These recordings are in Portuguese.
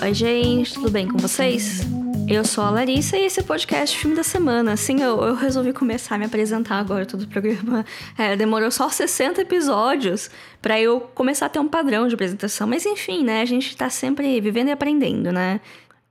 Oi, gente, tudo bem com vocês? Eu sou a Larissa e esse é o podcast Filme da Semana. Sim, eu, eu resolvi começar a me apresentar agora todo o programa. É, demorou só 60 episódios para eu começar a ter um padrão de apresentação. Mas enfim, né? A gente tá sempre vivendo e aprendendo, né?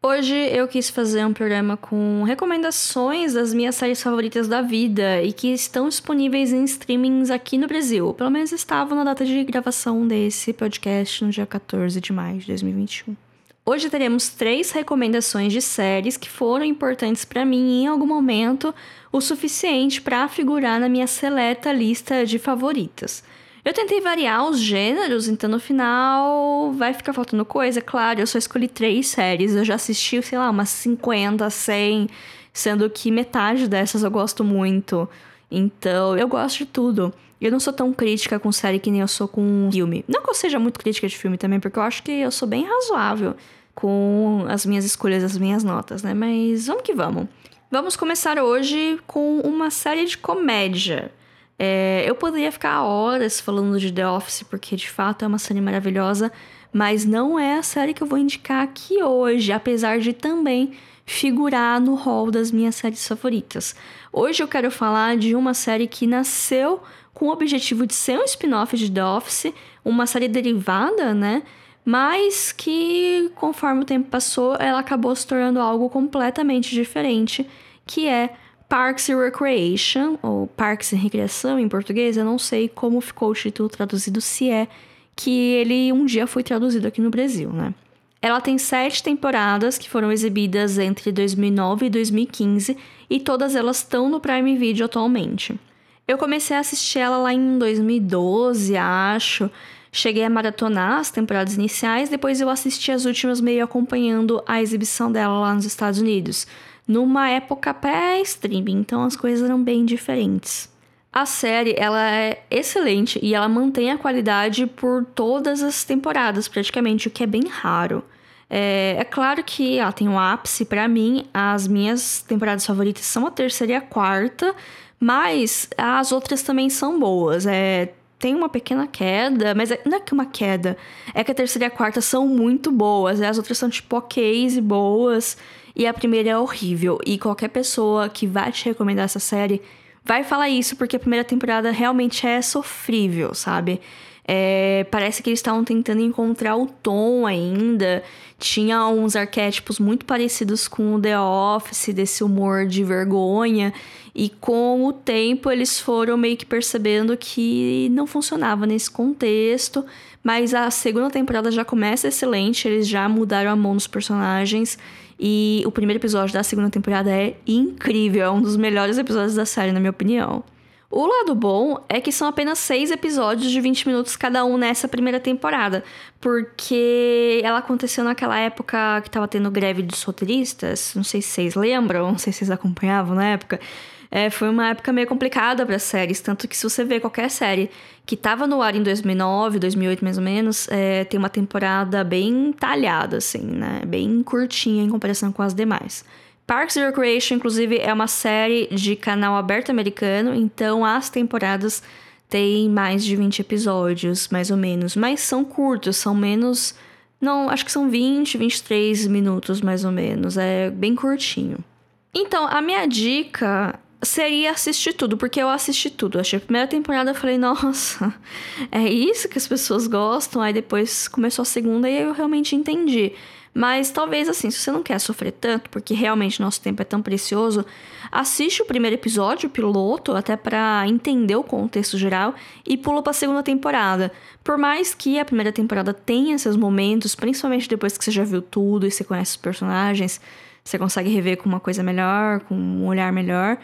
Hoje eu quis fazer um programa com recomendações das minhas séries favoritas da vida e que estão disponíveis em streamings aqui no Brasil. Pelo menos estavam na data de gravação desse podcast no dia 14 de maio de 2021. Hoje teremos três recomendações de séries que foram importantes para mim em algum momento, o suficiente para figurar na minha seleta lista de favoritas. Eu tentei variar os gêneros, então no final vai ficar faltando coisa. Claro, eu só escolhi três séries. Eu já assisti, sei lá, umas 50, 100, sendo que metade dessas eu gosto muito. Então, eu gosto de tudo. Eu não sou tão crítica com série que nem eu sou com filme. Não que eu seja muito crítica de filme também, porque eu acho que eu sou bem razoável com as minhas escolhas, as minhas notas, né? Mas vamos que vamos. Vamos começar hoje com uma série de comédia. É, eu poderia ficar horas falando de The Office, porque de fato é uma série maravilhosa, mas não é a série que eu vou indicar aqui hoje, apesar de também figurar no hall das minhas séries favoritas. Hoje eu quero falar de uma série que nasceu com o objetivo de ser um spin-off de The Office, uma série derivada, né? Mas que, conforme o tempo passou, ela acabou se tornando algo completamente diferente, que é Parks and Recreation, ou Parks e Recreação em português, eu não sei como ficou o título traduzido, se é que ele um dia foi traduzido aqui no Brasil, né? Ela tem sete temporadas que foram exibidas entre 2009 e 2015 e todas elas estão no Prime Video atualmente. Eu comecei a assistir ela lá em 2012, acho. Cheguei a maratonar as temporadas iniciais, depois eu assisti as últimas meio acompanhando a exibição dela lá nos Estados Unidos numa época pré-streaming, então as coisas eram bem diferentes. A série ela é excelente e ela mantém a qualidade por todas as temporadas, praticamente, o que é bem raro. É, é claro que ela tem um ápice para mim. As minhas temporadas favoritas são a terceira e a quarta, mas as outras também são boas. É, tem uma pequena queda, mas é, não é que uma queda, é que a terceira e a quarta são muito boas, as outras são tipo ok e boas, e a primeira é horrível. E qualquer pessoa que vai te recomendar essa série vai falar isso, porque a primeira temporada realmente é sofrível, sabe? É, parece que eles estavam tentando encontrar o tom ainda. Tinha uns arquétipos muito parecidos com o The Office, desse humor de vergonha. E com o tempo eles foram meio que percebendo que não funcionava nesse contexto. Mas a segunda temporada já começa excelente, eles já mudaram a mão dos personagens. E o primeiro episódio da segunda temporada é incrível, é um dos melhores episódios da série, na minha opinião. O lado bom é que são apenas seis episódios de 20 minutos cada um nessa primeira temporada, porque ela aconteceu naquela época que tava tendo greve dos roteiristas, não sei se vocês lembram, não sei se vocês acompanhavam na época. É, foi uma época meio complicada para séries, tanto que se você vê qualquer série que tava no ar em 2009, 2008 mais ou menos, é, tem uma temporada bem talhada, assim, né? Bem curtinha em comparação com as demais. Parks and Recreation, inclusive, é uma série de canal aberto americano, então as temporadas têm mais de 20 episódios, mais ou menos. Mas são curtos, são menos. Não, acho que são 20, 23 minutos mais ou menos. É bem curtinho. Então, a minha dica seria assistir tudo, porque eu assisti tudo. Achei a primeira temporada, eu falei, nossa, é isso que as pessoas gostam. Aí depois começou a segunda e eu realmente entendi. Mas talvez assim, se você não quer sofrer tanto, porque realmente nosso tempo é tão precioso, assiste o primeiro episódio, o piloto, até para entender o contexto geral e pula para a segunda temporada. Por mais que a primeira temporada tenha esses momentos, principalmente depois que você já viu tudo e você conhece os personagens, você consegue rever com uma coisa melhor, com um olhar melhor.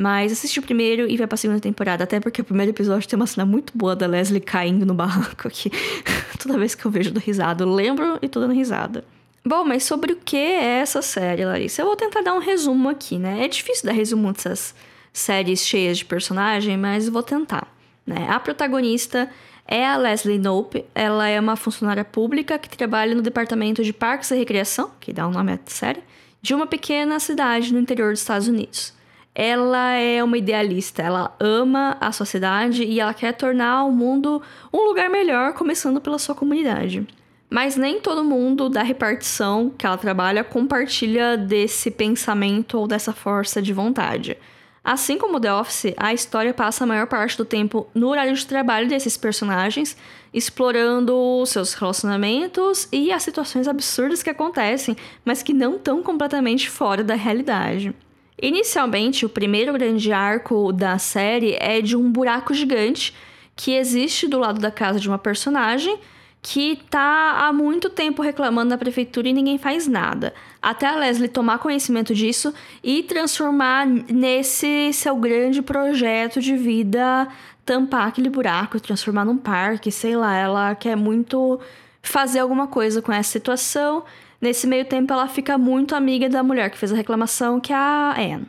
Mas assiste o primeiro e vai pra segunda temporada. Até porque o primeiro episódio tem uma cena muito boa da Leslie caindo no barranco aqui. Toda vez que eu vejo do risado, eu lembro e tô dando risada. Bom, mas sobre o que é essa série, Larissa? Eu vou tentar dar um resumo aqui, né? É difícil dar resumo dessas séries cheias de personagem, mas vou tentar. Né? A protagonista é a Leslie Knope. Ela é uma funcionária pública que trabalha no departamento de Parques e Recreação, que dá o nome à série, de uma pequena cidade no interior dos Estados Unidos. Ela é uma idealista, ela ama a sociedade e ela quer tornar o mundo um lugar melhor, começando pela sua comunidade. Mas nem todo mundo da repartição que ela trabalha compartilha desse pensamento ou dessa força de vontade. Assim como The Office, a história passa a maior parte do tempo no horário de trabalho desses personagens, explorando seus relacionamentos e as situações absurdas que acontecem, mas que não estão completamente fora da realidade. Inicialmente, o primeiro grande arco da série é de um buraco gigante que existe do lado da casa de uma personagem que tá há muito tempo reclamando da prefeitura e ninguém faz nada. Até a Leslie tomar conhecimento disso e transformar nesse seu grande projeto de vida tampar aquele buraco, transformar num parque, sei lá, ela quer muito fazer alguma coisa com essa situação. Nesse meio tempo ela fica muito amiga da mulher que fez a reclamação, que é a Anne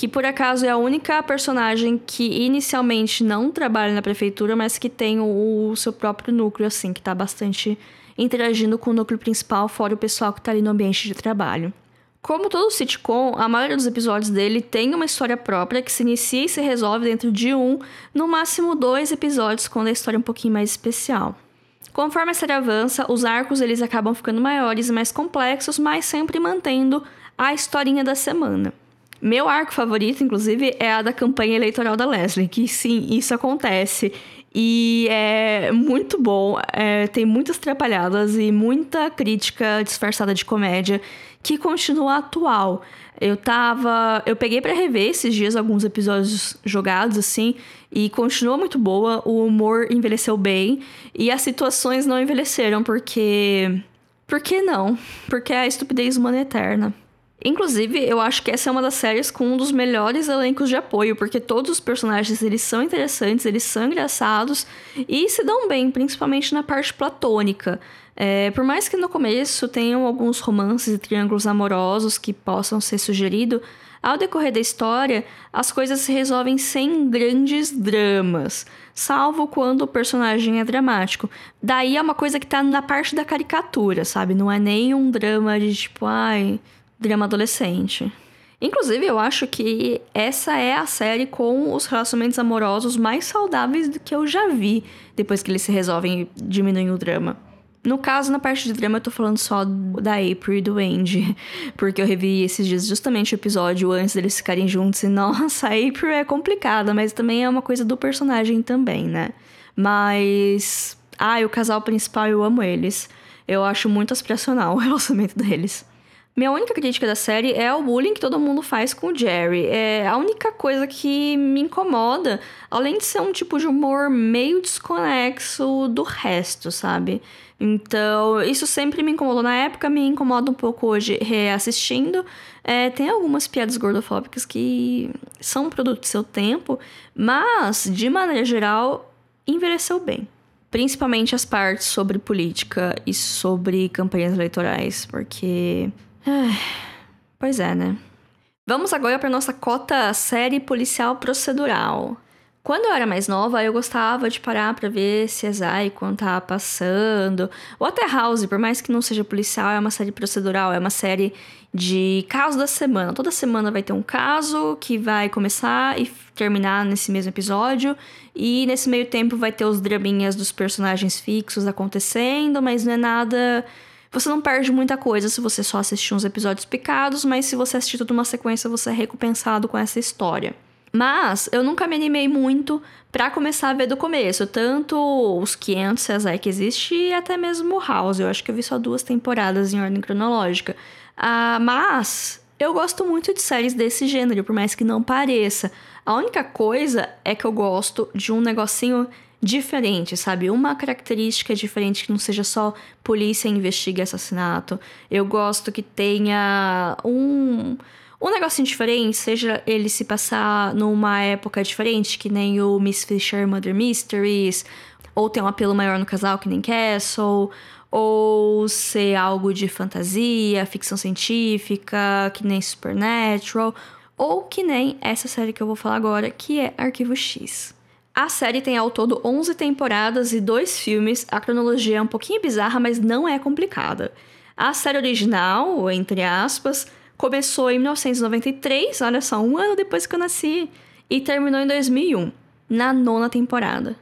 que por acaso é a única personagem que inicialmente não trabalha na prefeitura, mas que tem o, o seu próprio núcleo, assim, que tá bastante interagindo com o núcleo principal, fora o pessoal que tá ali no ambiente de trabalho. Como todo sitcom, a maioria dos episódios dele tem uma história própria que se inicia e se resolve dentro de um, no máximo dois episódios, quando a história é um pouquinho mais especial. Conforme a série avança, os arcos eles acabam ficando maiores e mais complexos, mas sempre mantendo a historinha da semana. Meu arco favorito, inclusive, é a da campanha eleitoral da Leslie, que sim, isso acontece. E é muito bom, é, tem muitas atrapalhadas e muita crítica disfarçada de comédia que continua atual. Eu tava. Eu peguei para rever esses dias alguns episódios jogados, assim, e continua muito boa. O humor envelheceu bem e as situações não envelheceram, porque. Por que não? Porque a estupidez humana é eterna. Inclusive, eu acho que essa é uma das séries com um dos melhores elencos de apoio, porque todos os personagens eles são interessantes, eles são engraçados e se dão bem, principalmente na parte platônica. É, por mais que no começo tenham alguns romances e triângulos amorosos que possam ser sugeridos, ao decorrer da história, as coisas se resolvem sem grandes dramas, salvo quando o personagem é dramático. Daí é uma coisa que tá na parte da caricatura, sabe? Não é nem um drama de tipo, ai drama adolescente. Inclusive, eu acho que essa é a série com os relacionamentos amorosos mais saudáveis do que eu já vi depois que eles se resolvem diminuir o drama. No caso, na parte de drama, eu tô falando só da April e do Andy, porque eu revi esses dias justamente o episódio antes deles ficarem juntos e nossa, a April é complicada, mas também é uma coisa do personagem também, né? Mas. Ah, o casal principal, eu amo eles. Eu acho muito aspiracional o relacionamento deles. Minha única crítica da série é o bullying que todo mundo faz com o Jerry. É a única coisa que me incomoda, além de ser um tipo de humor meio desconexo do resto, sabe? Então, isso sempre me incomodou na época, me incomoda um pouco hoje reassistindo. É, tem algumas piadas gordofóbicas que são produto do seu tempo, mas, de maneira geral, envelheceu bem. Principalmente as partes sobre política e sobre campanhas eleitorais, porque pois é, né? Vamos agora para nossa cota série policial procedural. Quando eu era mais nova, eu gostava de parar para ver CSI quando tava passando. Ou até House, por mais que não seja policial, é uma série procedural, é uma série de caso da semana. Toda semana vai ter um caso que vai começar e terminar nesse mesmo episódio. E nesse meio tempo vai ter os draminhas dos personagens fixos acontecendo, mas não é nada você não perde muita coisa se você só assistir uns episódios picados, mas se você assistir tudo uma sequência, você é recompensado com essa história. Mas eu nunca me animei muito para começar a ver do começo, tanto os 500 CSI que existe e até mesmo House. Eu acho que eu vi só duas temporadas em ordem cronológica. Ah, mas eu gosto muito de séries desse gênero, por mais que não pareça. A única coisa é que eu gosto de um negocinho diferente, sabe? Uma característica diferente que não seja só polícia investiga assassinato. Eu gosto que tenha um um negocinho diferente, seja ele se passar numa época diferente, que nem o Miss Fisher Mother Mysteries, ou ter um apelo maior no casal, que nem Castle, ou ser algo de fantasia, ficção científica, que nem Supernatural, ou que nem essa série que eu vou falar agora, que é Arquivo X. A série tem ao todo 11 temporadas e dois filmes. A cronologia é um pouquinho bizarra, mas não é complicada. A série original, entre aspas, começou em 1993, olha só, um ano depois que eu nasci, e terminou em 2001, na nona temporada.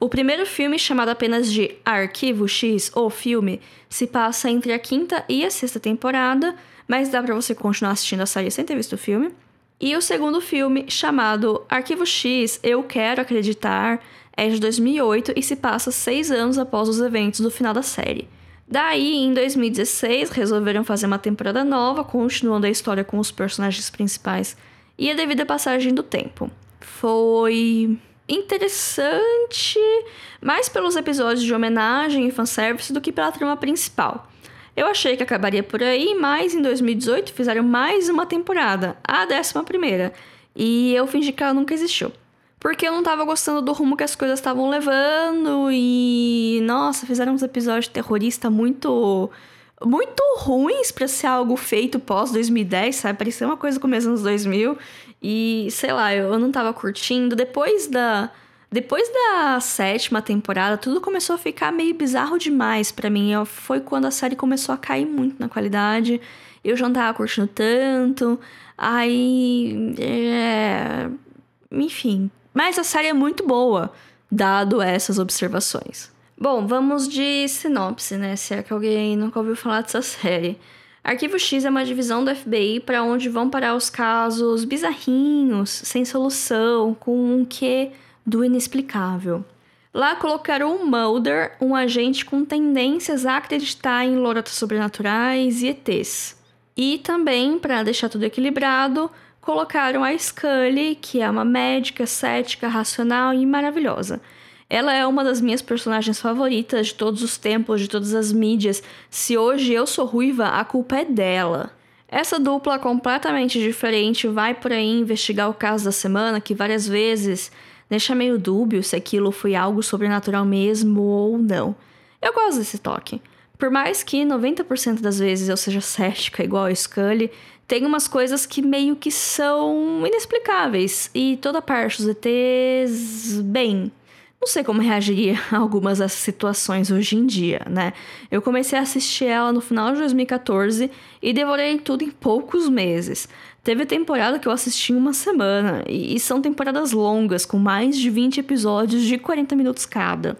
O primeiro filme, chamado apenas de Arquivo X, ou filme, se passa entre a quinta e a sexta temporada, mas dá para você continuar assistindo a série sem ter visto o filme. E o segundo filme, chamado Arquivo X, Eu Quero Acreditar, é de 2008 e se passa seis anos após os eventos do final da série. Daí, em 2016, resolveram fazer uma temporada nova, continuando a história com os personagens principais e a devida passagem do tempo. Foi interessante, mais pelos episódios de homenagem e fanservice do que pela trama principal. Eu achei que acabaria por aí, mas em 2018 fizeram mais uma temporada, a décima primeira, e eu fingi que ela nunca existiu. Porque eu não tava gostando do rumo que as coisas estavam levando e. Nossa, fizeram uns episódios terroristas muito. Muito ruins para ser algo feito pós 2010, sabe? Parecia uma coisa começo anos 2000. E sei lá, eu não tava curtindo. Depois da. Depois da sétima temporada, tudo começou a ficar meio bizarro demais para mim. Foi quando a série começou a cair muito na qualidade. Eu já não tava curtindo tanto. Aí. É... Enfim, mas a série é muito boa, dado essas observações. Bom, vamos de sinopse, né? Se é que alguém nunca ouviu falar dessa série. Arquivo X é uma divisão do FBI para onde vão parar os casos bizarrinhos, sem solução, com um quê do inexplicável. Lá colocaram o Mulder, um agente com tendências a acreditar em lorotas sobrenaturais e ETs. E também, para deixar tudo equilibrado, colocaram a Scully, que é uma médica cética, racional e maravilhosa. Ela é uma das minhas personagens favoritas de todos os tempos, de todas as mídias. Se hoje eu sou ruiva, a culpa é dela. Essa dupla completamente diferente vai por aí investigar o caso da semana, que várias vezes deixa meio dúbio se aquilo foi algo sobrenatural mesmo ou não. Eu gosto desse toque. Por mais que 90% das vezes eu seja cética igual a Scully, tem umas coisas que meio que são inexplicáveis. E toda parte dos ETs, bem. Não sei como reagiria a algumas dessas situações hoje em dia, né? Eu comecei a assistir ela no final de 2014 e devorei tudo em poucos meses. Teve temporada que eu assisti em uma semana, e são temporadas longas, com mais de 20 episódios de 40 minutos cada.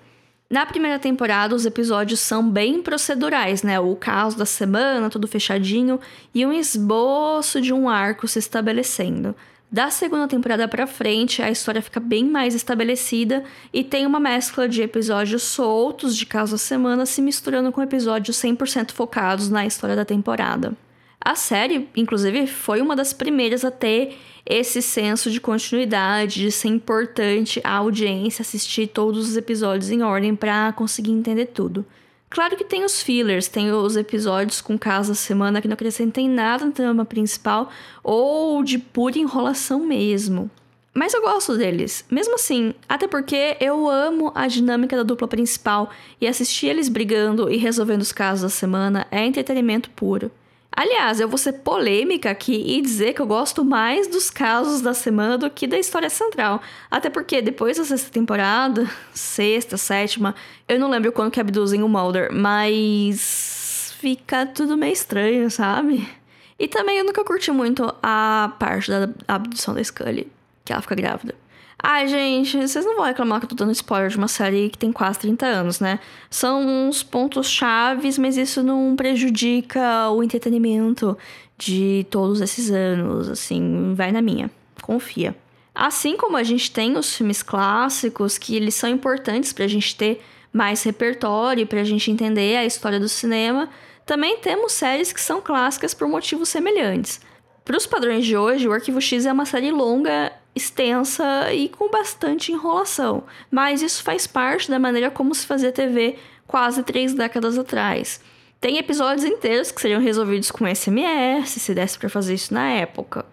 Na primeira temporada, os episódios são bem procedurais, né? O caos da semana, tudo fechadinho, e um esboço de um arco se estabelecendo. Da segunda temporada para frente, a história fica bem mais estabelecida e tem uma mescla de episódios soltos de caso da semana se misturando com episódios 100% focados na história da temporada. A série, inclusive, foi uma das primeiras a ter esse senso de continuidade, de ser importante a audiência assistir todos os episódios em ordem para conseguir entender tudo. Claro que tem os fillers, tem os episódios com casa semana que não acrescentem nada na trama principal ou de pura enrolação mesmo. Mas eu gosto deles, mesmo assim, até porque eu amo a dinâmica da dupla principal e assistir eles brigando e resolvendo os casos da semana é entretenimento puro. Aliás, eu vou ser polêmica aqui e dizer que eu gosto mais dos casos da semana do que da história central. Até porque depois da sexta temporada, sexta, sétima, eu não lembro quando que abduzem o Mulder, mas fica tudo meio estranho, sabe? E também eu nunca curti muito a parte da abdução da Scully, que ela fica grávida. Ai, gente, vocês não vão reclamar que eu tô dando spoiler de uma série que tem quase 30 anos, né? São uns pontos chaves, mas isso não prejudica o entretenimento de todos esses anos, assim, vai na minha. Confia. Assim como a gente tem os filmes clássicos, que eles são importantes pra gente ter mais repertório, pra gente entender a história do cinema, também temos séries que são clássicas por motivos semelhantes. Para os padrões de hoje, o Arquivo X é uma série longa extensa e com bastante enrolação. Mas isso faz parte da maneira como se fazia TV quase três décadas atrás. Tem episódios inteiros que seriam resolvidos com SMS, se desse para fazer isso na época.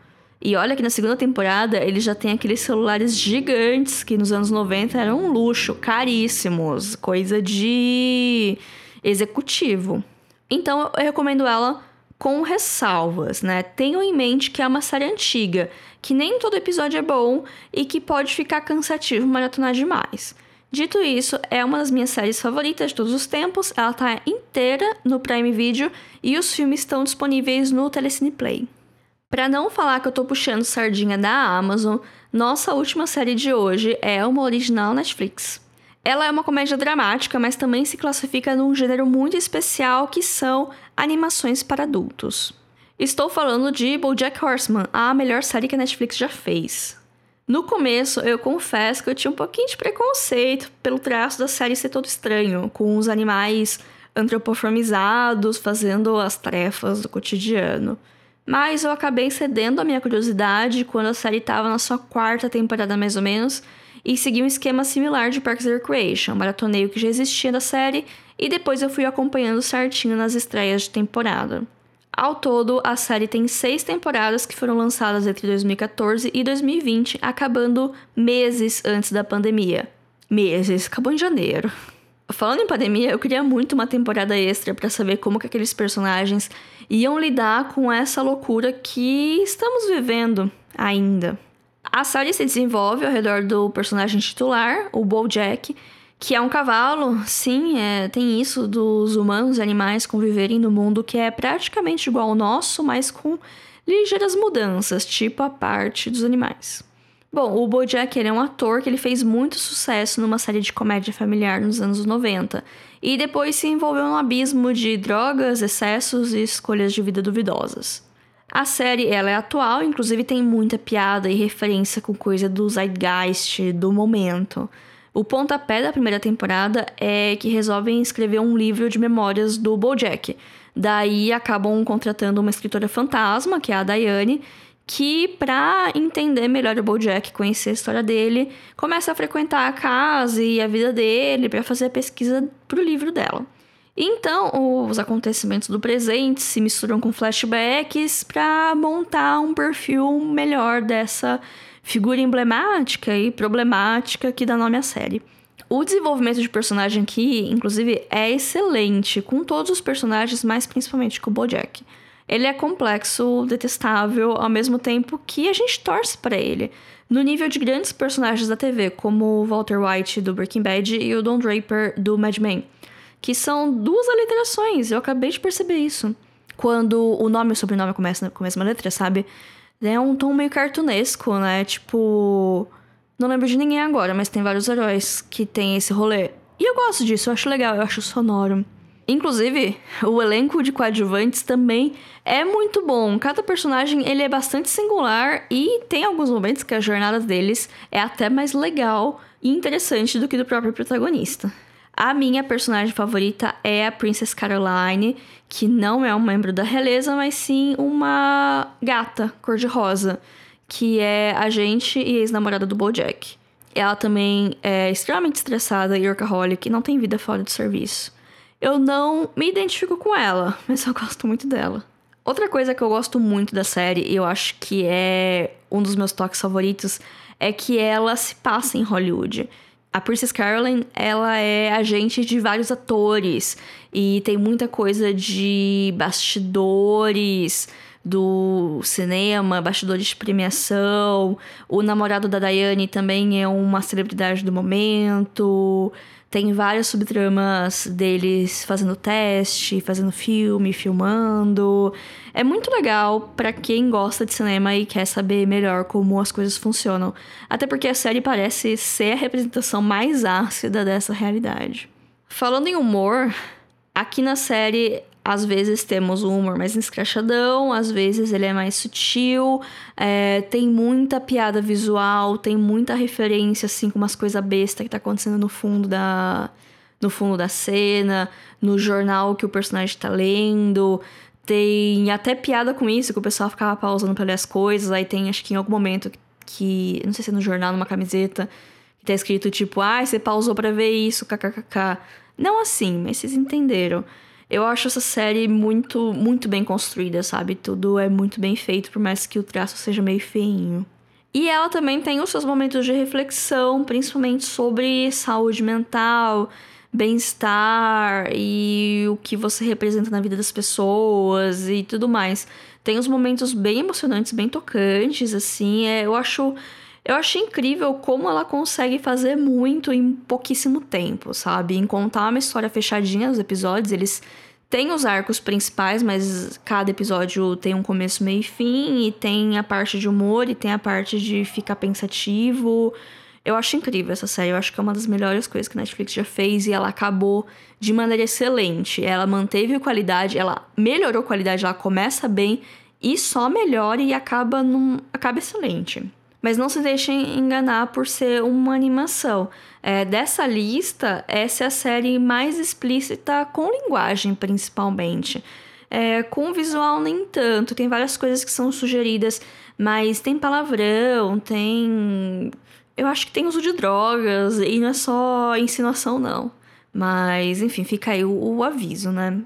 E olha que na segunda temporada ele já tem aqueles celulares gigantes que nos anos 90 eram um luxo, caríssimos, coisa de executivo. Então eu recomendo ela com ressalvas, né? Tenham em mente que é uma série antiga, que nem todo episódio é bom e que pode ficar cansativo maratonar demais. Dito isso, é uma das minhas séries favoritas de todos os tempos. Ela tá inteira no Prime Video e os filmes estão disponíveis no Telecine Play. Para não falar que eu tô puxando sardinha da Amazon, nossa última série de hoje é uma original Netflix. Ela é uma comédia dramática, mas também se classifica num gênero muito especial que são animações para adultos. Estou falando de BoJack Horseman, a melhor série que a Netflix já fez. No começo, eu confesso que eu tinha um pouquinho de preconceito pelo traço da série ser todo estranho, com os animais antropoformizados fazendo as tarefas do cotidiano. Mas eu acabei cedendo a minha curiosidade quando a série estava na sua quarta temporada mais ou menos e segui um esquema similar de Parks and Recreation, maratonei o que já existia da série e depois eu fui acompanhando certinho nas estreias de temporada. Ao todo, a série tem seis temporadas que foram lançadas entre 2014 e 2020, acabando meses antes da pandemia. Meses, acabou em janeiro. Falando em pandemia, eu queria muito uma temporada extra para saber como que aqueles personagens iam lidar com essa loucura que estamos vivendo ainda. A série se desenvolve ao redor do personagem titular, o Bojack, que é um cavalo. Sim, é, tem isso dos humanos e animais conviverem no mundo que é praticamente igual ao nosso, mas com ligeiras mudanças, tipo a parte dos animais. Bom, o Bojack ele é um ator que ele fez muito sucesso numa série de comédia familiar nos anos 90 e depois se envolveu num abismo de drogas, excessos e escolhas de vida duvidosas. A série ela é atual, inclusive tem muita piada e referência com coisa do zeitgeist, do momento. O pontapé da primeira temporada é que resolvem escrever um livro de memórias do Bojack. Daí acabam contratando uma escritora fantasma, que é a Diane, que, para entender melhor o Bojack, conhecer a história dele, começa a frequentar a casa e a vida dele para fazer a pesquisa pro livro dela. Então, os acontecimentos do presente se misturam com flashbacks para montar um perfil melhor dessa figura emblemática e problemática que dá nome à série. O desenvolvimento de personagem aqui, inclusive, é excelente, com todos os personagens, mas principalmente com o Bojack. Ele é complexo, detestável, ao mesmo tempo que a gente torce para ele. No nível de grandes personagens da TV, como o Walter White do Breaking Bad e o Don Draper do Mad Men, que são duas aliterações, eu acabei de perceber isso. Quando o nome e o sobrenome começam com a mesma letra, sabe? É um tom meio cartunesco, né? Tipo. Não lembro de ninguém agora, mas tem vários heróis que tem esse rolê. E eu gosto disso, eu acho legal, eu acho sonoro. Inclusive, o elenco de coadjuvantes também é muito bom. Cada personagem ele é bastante singular e tem alguns momentos que a jornada deles é até mais legal e interessante do que do próprio protagonista. A minha personagem favorita é a Princess Caroline, que não é um membro da realeza, mas sim uma gata cor-de-rosa, que é agente e ex-namorada do Bojack. Ela também é extremamente estressada e workaholic e não tem vida fora do serviço. Eu não me identifico com ela, mas eu gosto muito dela. Outra coisa que eu gosto muito da série, e eu acho que é um dos meus toques favoritos, é que ela se passa em Hollywood. A Princess Caroline, ela é agente de vários atores e tem muita coisa de bastidores do cinema, bastidores de premiação. O namorado da Diane também é uma celebridade do momento. Tem várias subtramas deles fazendo teste, fazendo filme, filmando. É muito legal para quem gosta de cinema e quer saber melhor como as coisas funcionam. Até porque a série parece ser a representação mais ácida dessa realidade. Falando em humor, aqui na série às vezes temos um humor mais escrachadão, às vezes ele é mais sutil, é, tem muita piada visual, tem muita referência, assim, com umas coisas besta que tá acontecendo no fundo da. no fundo da cena, no jornal que o personagem tá lendo. Tem até piada com isso, que o pessoal ficava pausando pra ler as coisas. Aí tem, acho que em algum momento que. Não sei se é no jornal, numa camiseta, que tá escrito tipo, ah, você pausou pra ver isso, kkkk. Não assim, mas vocês entenderam. Eu acho essa série muito, muito bem construída, sabe? Tudo é muito bem feito, por mais que o traço seja meio feinho. E ela também tem os seus momentos de reflexão, principalmente sobre saúde mental, bem-estar e o que você representa na vida das pessoas e tudo mais. Tem uns momentos bem emocionantes, bem tocantes, assim. É, eu acho. Eu achei incrível como ela consegue fazer muito em pouquíssimo tempo, sabe? Em contar uma história fechadinha nos episódios, eles têm os arcos principais, mas cada episódio tem um começo, meio e fim, e tem a parte de humor, e tem a parte de ficar pensativo. Eu acho incrível essa série, eu acho que é uma das melhores coisas que a Netflix já fez e ela acabou de maneira excelente. Ela manteve qualidade, ela melhorou a qualidade, ela começa bem e só melhora e acaba num acaba excelente. Mas não se deixem enganar por ser uma animação. É, dessa lista, essa é a série mais explícita com linguagem, principalmente. É, com visual, nem tanto. Tem várias coisas que são sugeridas, mas tem palavrão, tem eu acho que tem uso de drogas e não é só insinuação, não. Mas, enfim, fica aí o, o aviso, né?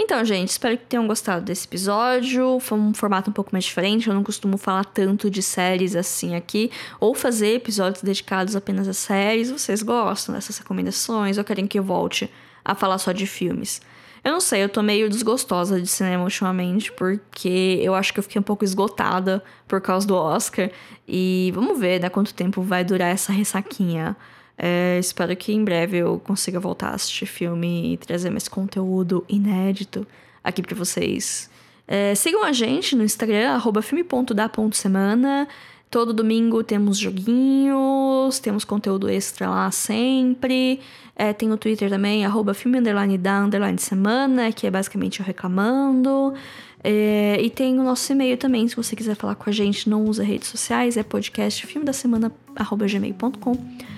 Então, gente, espero que tenham gostado desse episódio. Foi um formato um pouco mais diferente. Eu não costumo falar tanto de séries assim aqui, ou fazer episódios dedicados apenas a séries. Vocês gostam dessas recomendações ou querem que eu volte a falar só de filmes? Eu não sei, eu tô meio desgostosa de cinema ultimamente, porque eu acho que eu fiquei um pouco esgotada por causa do Oscar. E vamos ver, né, quanto tempo vai durar essa ressaquinha. É, espero que em breve eu consiga voltar a assistir filme e trazer mais conteúdo inédito aqui para vocês. É, sigam a gente no Instagram, filme.da.semana. Todo domingo temos joguinhos, temos conteúdo extra lá sempre. É, tem o Twitter também, arroba semana, que é basicamente eu reclamando. É, e tem o nosso e-mail também, se você quiser falar com a gente, não usa redes sociais, é podcast filme da semana, arroba gmail.com.